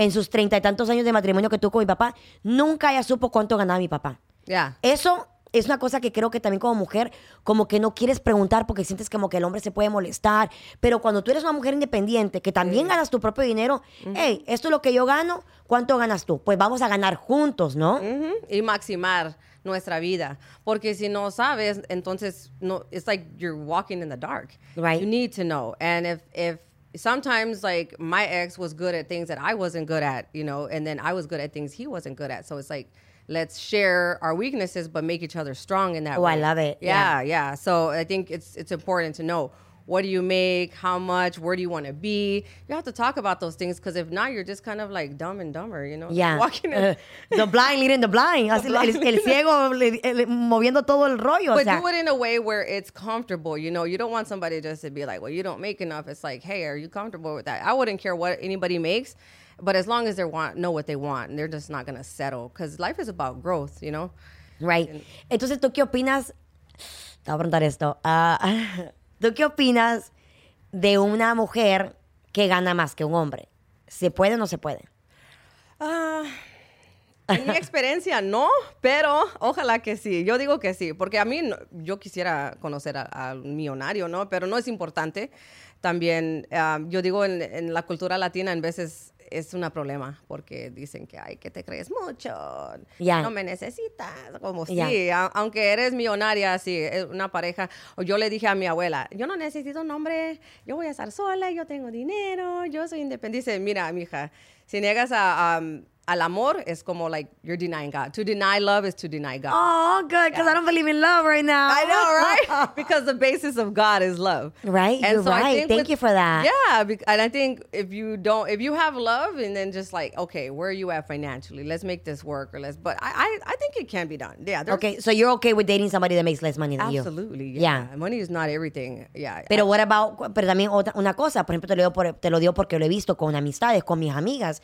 S1: en sus treinta y tantos años de matrimonio que tuvo con mi papá, nunca ella supo cuánto ganaba mi papá.
S2: Yeah.
S1: Eso es una cosa que creo que también como mujer, como que no quieres preguntar porque sientes como que el hombre se puede molestar. Pero cuando tú eres una mujer independiente, que también ganas tu propio dinero, hey, esto es lo que yo gano, ¿cuánto ganas tú? Pues vamos a ganar juntos, ¿no?
S2: Y maximar nuestra vida porque si no sabes entonces no it's like you're walking in the dark
S1: Right.
S2: you need to know and if if sometimes like my ex was good at things that I wasn't good at you know and then I was good at things he wasn't good at. So it's like let's share our weaknesses but make each other strong in that
S1: Oh, I love it.
S2: yeah. yeah. So I think it's it's important to know what do you make how much where do you want to be you have to talk about those things because if not you're just kind of like dumb and dumber you know
S1: Yeah.
S2: walking in,
S1: Eh, the blind leading the blind. Así, el, el ciego le- le- moviendo todo el rollo. o
S2: But
S1: sea.
S2: do it in a way where it's comfortable. You know, you don't want somebody just to be like, well, you don't make enough. It's like, hey, are you comfortable with that? I wouldn't care what anybody makes, but as long as they want know what they want, and they're just not gonna settle because life is about growth. You know.
S1: Right. Entonces, ¿tú qué opinas? Te voy a preguntar esto. Ah, ¿Tú qué opinas de una mujer que gana más que un hombre? ¿Se puede o no se puede?
S2: Ah, en mi experiencia no, pero ojalá que sí. Yo digo que sí, porque a mí yo quisiera conocer al millonario, ¿no? Pero no es importante. También ah, yo digo en, en la cultura latina en veces es un problema porque dicen que ay que te crees mucho,
S1: Ya.
S2: no me necesitas, como
S1: Ya.
S2: sí, a- aunque eres millonaria, sí, es una pareja. O yo le dije a mi abuela, yo no necesito un hombre, yo voy a estar sola, yo tengo dinero, yo soy independiente. Mira, mija, si niegas a, um, al amor, es como like you're denying God. To deny love is to deny God.
S1: Oh, good, because I don't believe in love right now.
S2: I know, right? because the basis of God is love.
S1: Right, you're
S2: I
S1: right. Thank you for that.
S2: Yeah, and I think if you don't, if you have love, and then just like, okay, where are you at financially? Let's make this work, or let's. But I, I, I think it can be done. Yeah.
S1: Okay, so you're okay with dating somebody that makes less money than you?
S2: Absolutely.
S1: Yeah.
S2: Yeah. Money is not everything. Yeah.
S1: Pero what about, pero también otra, una cosa, por ejemplo, te lo, digo por- te lo digo porque lo he visto con amistades, con mis amigas.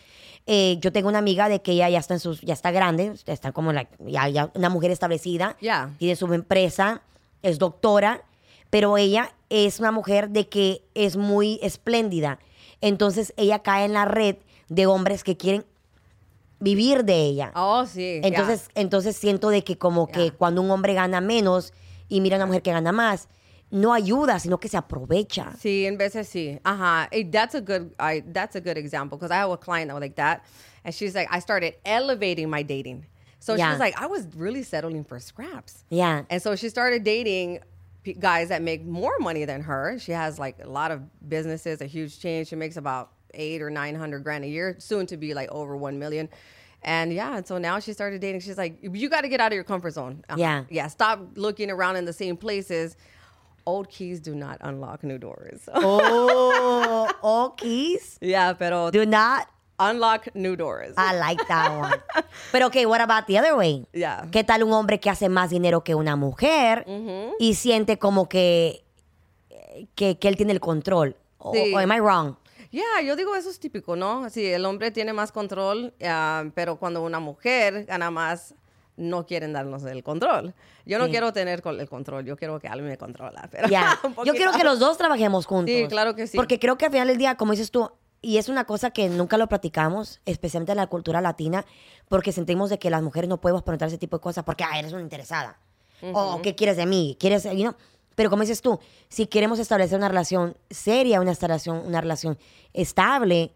S1: Eh, yo tengo una amiga de que ella ya está en sus, ya está grande, está como la, ya, ya una mujer establecida,
S2: Ya.
S1: tiene su empresa, es doctora, pero ella es una mujer de que es muy espléndida. Entonces ella cae en la red de hombres que quieren vivir de ella.
S2: Oh, sí. yeah.
S1: Entonces, entonces siento de que como que cuando un hombre gana menos y mira a una mujer que gana más, no ayuda, sino que se aprovecha.
S2: Sí, en veces sí. Ajá. That's a good. I that's a good example because I have a client that was like that, and she's like, I started elevating my dating. So
S1: Yeah.
S2: she's like, I was really settling for scraps.
S1: Yeah.
S2: And so she started dating guys that make more money than her. She has like a lot of businesses, a huge chain. She makes about eight or nine hundred grand a year, soon to be like over one million. And yeah, and so now she started dating. She's like, you got to get out of your comfort zone. Uh-huh.
S1: Yeah.
S2: Yeah. Stop looking around in the same places. Old keys do not unlock new doors.
S1: Oh, oh, keys.
S2: yeah, pero
S1: Do not.
S2: unlock new doors.
S1: I like that one. Pero okay, what about the other way?
S2: Yeah.
S1: ¿Qué tal un hombre que hace más dinero que una mujer y siente como que, que, que él tiene el control? O-
S2: Sí.
S1: o am I wrong?
S2: Yeah, yo digo eso es típico, ¿no? Sí, el hombre tiene más control, ah, pero cuando una mujer gana más, no quieren darnos el control. Yo no
S1: Sí.
S2: quiero tener el control, yo quiero que alguien me controla. Pero un
S1: Yo quiero que los dos trabajemos juntos.
S2: Sí, claro que sí.
S1: Porque creo que al final del día, como dices tú, y es una cosa que nunca lo platicamos, especialmente en la cultura latina, porque sentimos de que las mujeres no podemos preguntar ese tipo de cosas porque, ah, eres una interesada. O, ¿qué quieres de mí? ¿Quieres, you know? Pero como dices tú, si queremos establecer una relación seria, una, relación, una relación estable,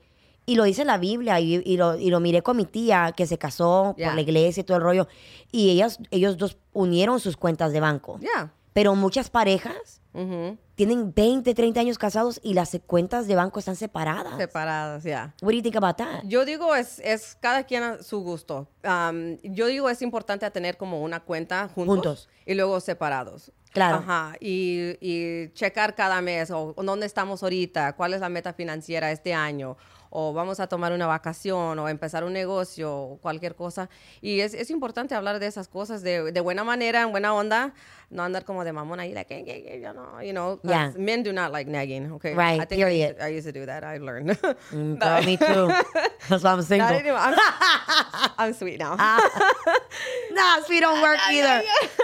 S1: y lo dice la Biblia, y, y lo, y lo miré con mi tía que se casó
S2: Ya.
S1: por la iglesia y todo el rollo, y ellas, ellos dos unieron sus cuentas de banco.
S2: Yeah.
S1: Pero muchas parejas
S2: Ujú.
S1: tienen 20, 30 años casados y las cuentas de banco están separadas.
S2: Separadas, ya.
S1: What do you think about that?
S2: Yo digo, es, es cada quien a su gusto. Am, yo digo, es importante tener como una cuenta juntos,
S1: Juntos.
S2: y luego separados.
S1: Claro.
S2: Ajá. Y, y checar cada mes, o dónde estamos ahorita, cuál es la meta financiera este año, o vamos a tomar una vacación, o empezar un negocio, o cualquier cosa. Y es, es importante hablar de esas cosas de, de buena manera, en buena onda, no andar como de mamón ahí, like, "Eh, eh, eh, you know, you know,
S1: Yeah.
S2: men do not like nagging, okay?
S1: Right,
S2: I think I
S1: period.
S2: used, to, I used to do that, I learned.
S1: Mm, girl, me too. That's why I'm single.
S2: I'm, I'm sweet now.
S1: Nah, sweet don't work either.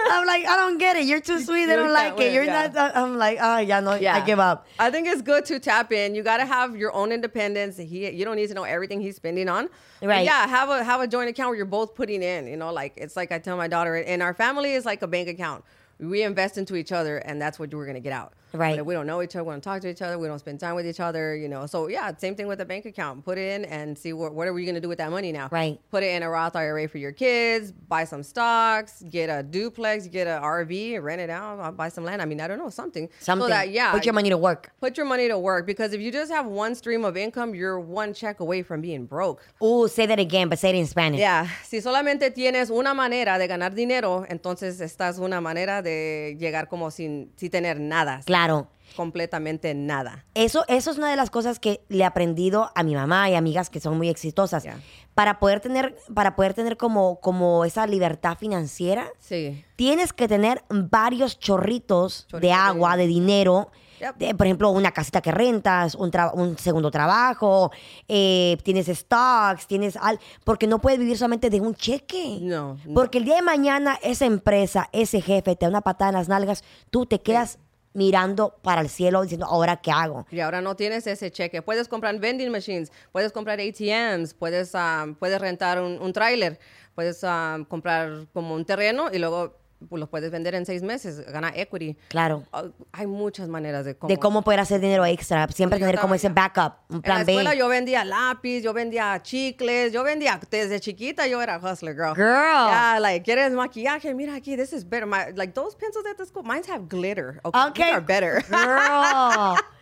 S1: I'm like, I don't get it. You're too sweet. They don't like it. You're
S2: yeah.
S1: not. I'm like, ah, yeah, no, I
S2: Yeah.
S1: give up.
S2: I think it's good to tap in. You got to have your own independence. He, you don't need to know everything he's spending on. But
S1: Right.
S2: yeah, have a have a joint account where you're both putting in. You know, like it's like I tell my daughter, in our family is like a bank account. We invest into each other, and that's what we're gonna get out.
S1: Right.
S2: We don't know each other, we don't talk to each other, we don't spend time with each other. You know, so yeah, same thing with the bank account. Put it in and see what what are we gonna do with that money now?
S1: Right.
S2: Put it in a Roth IRA for your kids. Buy some stocks. Get a duplex. Get a RV. Rent it out. Buy some land. I mean, I don't know something.
S1: Something.
S2: So that yeah,
S1: Put your money to work.
S2: Put your money to work because if you just have one stream of income, you're one check away from being broke.
S1: Oh, say that again, but say it in Spanish.
S2: Yeah, si solamente tienes una manera de ganar dinero, entonces estás una manera de llegar como sin, sin tener nada,
S1: Claro.
S2: Completamente nada.
S1: Eso, eso es una de las cosas que le he aprendido a mi mamá y amigas que son muy exitosas. Para poder tener, para poder tener como, como esa libertad financiera,
S2: Sí.
S1: tienes que tener varios chorritos de agua, de dinero.
S2: Yep.
S1: de, por ejemplo, una casita que rentas, un, tra- un segundo trabajo, eh, tienes stocks, tienes al, porque no puedes vivir solamente de un cheque.
S2: No, no.
S1: Porque el día de mañana esa empresa, ese jefe te da una patada en las nalgas, tú te quedas mirando para el cielo diciendo, ¿ahora qué hago?
S2: Y ahora no tienes ese cheque. Puedes comprar vending machines, puedes comprar ATMs, puedes, um, puedes rentar un, un tráiler, puedes um, comprar como un terreno y luego pues, los puedes vender en seis meses, ganar equity.
S1: Claro.
S2: Uh, hay muchas maneras de cómo.
S1: De cómo poder hacer dinero extra, siempre tener como ese backup, un
S2: En la
S1: plan
S2: escuela
S1: B.
S2: yo vendía lápiz, yo vendía chicles, yo vendía desde chiquita yo era hustler girl.
S1: Girl.
S2: Yeah, like quieres maquillaje, mira aquí, this is better. My, like those pencils at the school, mine have glitter. Okay, these
S1: Okay.
S2: are better.
S1: Girl.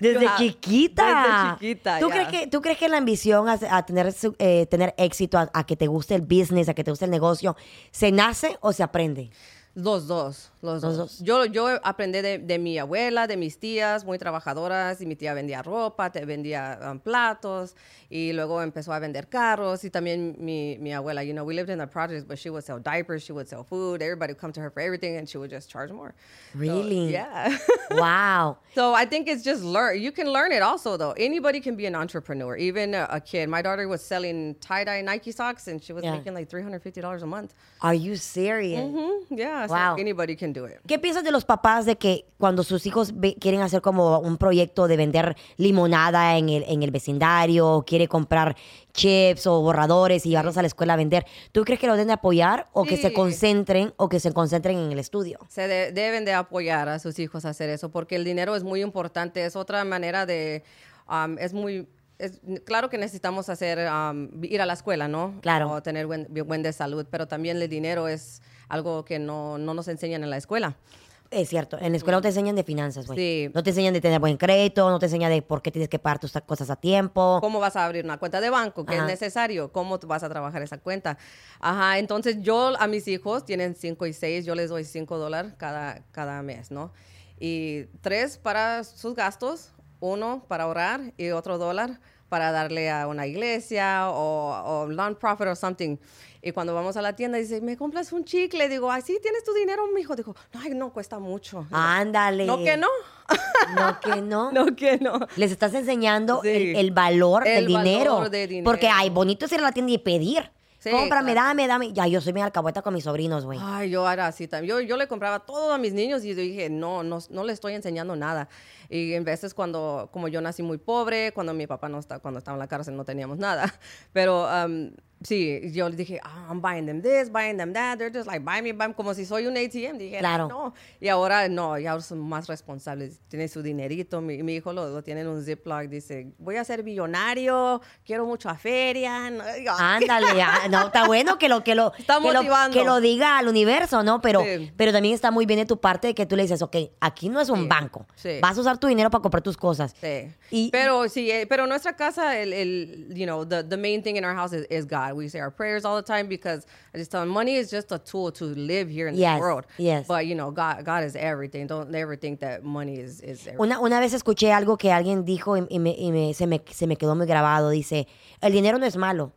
S1: Desde
S2: Ajá.
S1: chiquita.
S2: Desde chiquita,
S1: ¿Tú, crees que, ¿Tú crees que la ambición a, a tener, su- eh, tener éxito, a, a que te guste el business, a que te guste el negocio, se nace o se aprende?
S2: Los dos, los,
S1: Los
S2: dos.
S1: dos.
S2: Yo, yo aprendí de, de mi abuela, de mis tías, muy trabajadoras, y mi tía vendía ropa, te vendía um, platos, y luego empezó a vender carros, y también mi, mi abuela, you know, we lived in the projects, but she would sell diapers, she would sell food, everybody would come to her for everything, and she would just charge more. So,
S1: Really?
S2: yeah.
S1: Wow.
S2: So I think it's just learn. You can learn it also though. Anybody can be an entrepreneur, even a, a kid. My daughter was selling tie dye Nike socks, and she was
S1: Yeah.
S2: making like three hundred fifty dollars a month.
S1: Are you serious?
S2: Mhm, Yeah, so
S1: Wow.
S2: anybody can do it.
S1: ¿Qué piensas de los papás de que cuando sus hijos quieren hacer como un proyecto de vender limonada en el, en el vecindario, quiere comprar chips o borradores y llevarlos a la escuela a vender, ¿tú crees que lo deben de apoyar o que se
S2: Sí.
S1: concentren o que se concentren en el estudio?
S2: Se de- deben de apoyar a sus hijos a hacer eso porque el dinero es muy importante. Es otra manera de, um, es muy, es, claro que necesitamos hacer, um, ir a la escuela, ¿no?
S1: Claro.
S2: O tener buen, buen de salud, pero también el dinero es algo que no, no nos enseñan en la escuela.
S1: Es cierto, en la escuela no te enseñan de finanzas, güey.
S2: Sí.
S1: No te enseñan de tener buen crédito, no te enseñan de por qué tienes que pagar tus cosas a tiempo.
S2: ¿Cómo vas a abrir una cuenta de banco? ¿Qué
S1: Ajá.
S2: es necesario? ¿Cómo vas a trabajar esa cuenta? Ajá, entonces yo a mis hijos, tienen 5 y 6, yo les doy 5 dólares cada, cada mes, ¿no? Y tres para sus gastos, uno para ahorrar y otro dólar para darle a una iglesia o, o non-profit o something. Y cuando vamos a la tienda, dice, ¿me compras un chicle? Digo, ay, sí, tienes tu dinero, mijo. Digo, no, ay, no, cuesta mucho.
S1: Ándale.
S2: No que no.
S1: No que no.
S2: no que no.
S1: Les estás enseñando
S2: Sí.
S1: el, el valor
S2: El
S1: del dinero.
S2: valor de dinero.
S1: Porque, ay, bonito es ir a la tienda y pedir.
S2: Sí,
S1: Cómprame,
S2: claro.
S1: dame, dame. Ya, yo soy mi alcahueta con mis sobrinos, güey.
S2: Ay, yo era así también. Yo, yo le compraba todo a mis niños y yo dije, no, no, no le estoy enseñando nada. Y en veces cuando, como yo nací muy pobre, cuando mi papá no está, cuando estaba en la cárcel no teníamos nada. Pero um, Sí, yo les dije, ah, I'm buying them this, buying them that. They're just like, buy me, buy me, como si soy un ATM. Dije,
S1: Claro.
S2: no. Y ahora no, ya ahora son más responsables. Tienen su dinerito. Mi, mi hijo lo, lo tiene en un Ziploc. Dice, voy a ser millonario, quiero mucha feria. No, digo,
S1: Ándale, ah, no, está bueno que lo que lo
S2: Está
S1: que lo, que lo diga al universo, ¿no? Pero,
S2: Sí.
S1: pero también está muy bien de tu parte de que tú le dices, ok, aquí no es un
S2: Sí,
S1: banco.
S2: sí.
S1: Vas a usar tu dinero para comprar tus cosas.
S2: Sí.
S1: Y-
S2: pero sí, eh, pero nuestra casa, el, el, you know, the, the main thing in our house is, is God. We say our prayers all the time because I just tell them money is just a tool to live here in
S1: Yes,
S2: this world.
S1: yes.
S2: But you know, God, God is everything. Don't ever think that money is is everything.
S1: Una, una vez escuché algo que alguien dijo y, y me, y me- se, me, se me quedó muy grabado. Dice, el dinero no es malo.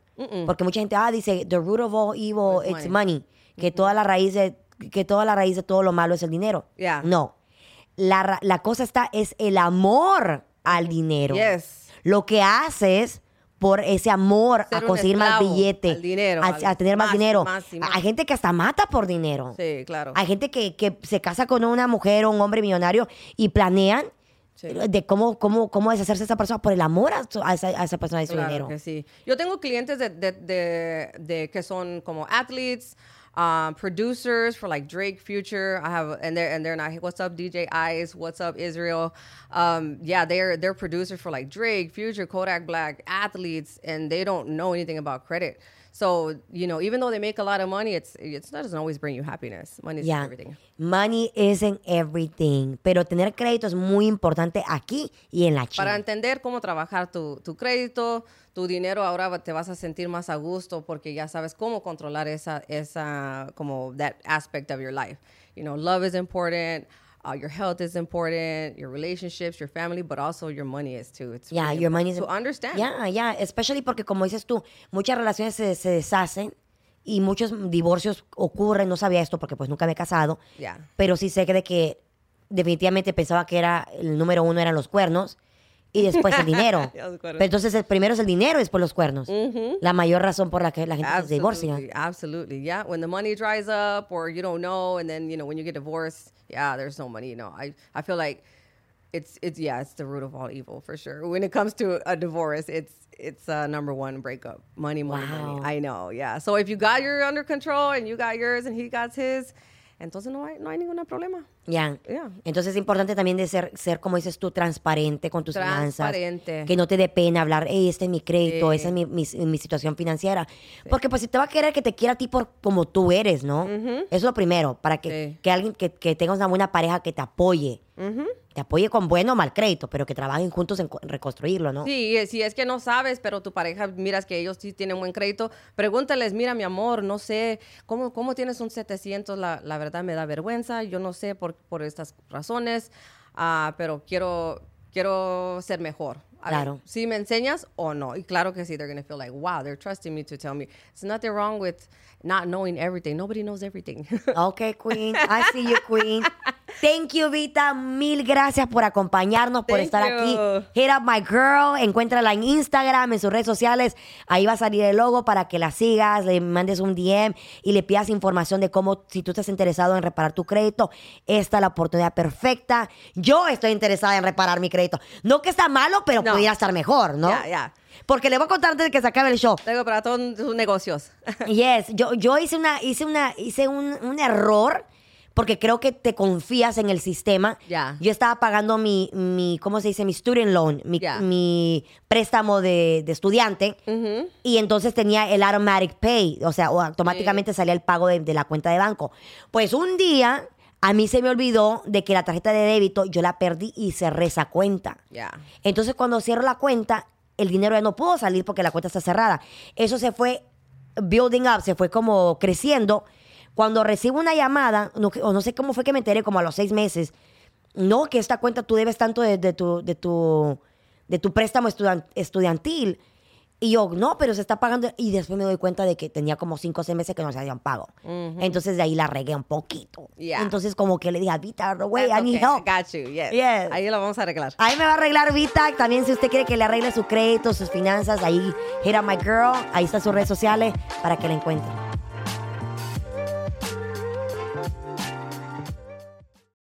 S1: Porque mucha gente, ah, dice, the root of all evil,
S2: Is
S1: it's
S2: money.
S1: money. Que toda la raíz de, que toda la raíz de todo lo malo es el dinero.
S2: Yeah.
S1: No. La, la cosa está, es el amor al dinero.
S2: Yes.
S1: Lo que haces por ese amor
S2: Ser
S1: a conseguir más billete,
S2: al dinero,
S1: a,
S2: al-
S1: a tener más,
S2: más,
S1: dinero.
S2: más y más.
S1: Hay gente que hasta mata por dinero.
S2: Sí, claro.
S1: Hay gente que, que se casa con una mujer o un hombre millonario y planean
S2: Sí.
S1: de cómo, cómo, cómo deshacerse de esa persona por el amor a, esa, a esa persona de su
S2: Claro
S1: dinero.
S2: que sí. Yo tengo clientes de, de, de, de que son como athletes, um, producers for like Drake, Future. I have and they're and they're not. What's up, DJ Ice? What's up, Israel? Um, yeah, they're they're producers for like Drake, Future, Kodak Black, athletes, and they don't know anything about credit. So you know, even though they make a lot of money, it's it's that doesn't always bring you happiness. Money is
S1: Ya.
S2: everything.
S1: Money isn't everything. Pero tener crédito es muy importante aquí y en la China.
S2: Para entender cómo trabajar tu, tu crédito, tu dinero, ahora te vas a sentir más a gusto porque ya sabes cómo controlar esa, esa, como that aspect of your life. You know, love is important, uh, your health is important, your relationships, your family, but also your money is too. It's
S1: Yeah,
S2: really
S1: your money is
S2: to understand.
S1: Yeah, yeah, especially porque como dices tú, muchas relaciones se, se deshacen y muchos divorcios ocurren. No sabía esto porque pues nunca me he casado,
S2: Yeah.
S1: pero sí sé que de que definitivamente pensaba que era el número uno eran los cuernos y después el dinero. Pero entonces el primero es el dinero y después los cuernos. La mayor razón por la que la gente se divorcia.
S2: Absolutely. Yeah, when the money dries up or you don't know, and then you know when you get divorced, yeah, there's no money. No, I I feel like it's it's yeah, it's the root of all evil for sure. When it comes to a divorce, it's it's uh, number one breakup. Money, money,
S1: Wow.
S2: money. I know. Yeah. So if you got your under control and you got yours and he got his, entonces no hay no hay ningún problema.
S1: Ya.
S2: Yeah.
S1: Entonces es importante también de ser, ser, como dices tú, transparente con tus finanzas.
S2: Transparente.
S1: Que no te dé pena hablar, hey, este es mi crédito,
S2: Sí.
S1: esa es mi, mi- mi situación financiera. Porque pues si te va a querer que te quiera a ti por como tú eres, ¿no? Eso es lo primero, para que,
S2: Sí.
S1: que alguien, que, que tengas una buena pareja que te apoye. Te apoye con bueno o mal crédito, pero que trabajen juntos en reconstruirlo, ¿no?
S2: Sí, eh, si es que no sabes, pero tu pareja miras que ellos sí tienen buen crédito, pregúntales, mira mi amor, no sé, ¿cómo, cómo tienes un 700? La, la verdad me da vergüenza, yo no sé por, por estas razones, ah, pero quiero, quiero ser mejor.
S1: Claro.
S2: si me enseñas o no. Y claro que sí, they're going to feel like, wow, they're trusting me to tell me. There's nothing wrong with not knowing everything. Nobody knows everything.
S1: Ok, Queen. I see you, Queen. Thank you, Vita. Mil gracias por acompañarnos, por
S2: Thank
S1: estar
S2: you.
S1: aquí. Hit up my girl. Encuéntrala en Instagram, en sus redes sociales. Ahí va a salir el logo para que la sigas, le mandes un DM y le pidas información de cómo, si tú estás interesado en reparar tu crédito, esta es la oportunidad perfecta. Yo estoy interesada en reparar mi crédito. No que está malo, pero
S2: No.
S1: Pudiera estar mejor, ¿no?
S2: Ya, ya.
S1: Porque le voy a contar antes de que se acabe el show.
S2: Tengo para todos tus negocios.
S1: Yes, yo, yo hice una, hice una, hice un, un error porque creo que te confías en el sistema.
S2: Ya.
S1: Yo estaba pagando mi, mi, ¿cómo se dice? Mi student loan, mi,
S2: Ya.
S1: mi préstamo de, de estudiante. Y entonces tenía el automatic pay, o sea, automáticamente salía el pago de, de la cuenta de banco. Pues un día a mí se me olvidó de que la tarjeta de débito yo la perdí y cerré esa cuenta.
S2: Ya.
S1: Entonces, cuando cierro la cuenta, el dinero ya no pudo salir porque la cuenta está cerrada. Eso se fue building up, se fue como creciendo. Cuando recibo una llamada, no, o no sé cómo fue que me enteré, como a los seis meses, no, que esta cuenta tú debes tanto de, de tu, de, tu, de tu préstamo estudiantil. Y yo, no, pero se está pagando. Y después me doy cuenta de que tenía como cinco o seis meses que no se habían pago. Entonces de ahí la regué un poquito.
S2: Yeah.
S1: Entonces como que le dije a Vita, güey, I need
S2: okay.
S1: help.
S2: Got you. Yes.
S1: Yes.
S2: Ahí lo vamos a arreglar.
S1: Ahí me va a arreglar Vita. También si usted quiere que le arregle su crédito, sus finanzas, ahí hit up my girl. Ahí están sus redes sociales para que la encuentre.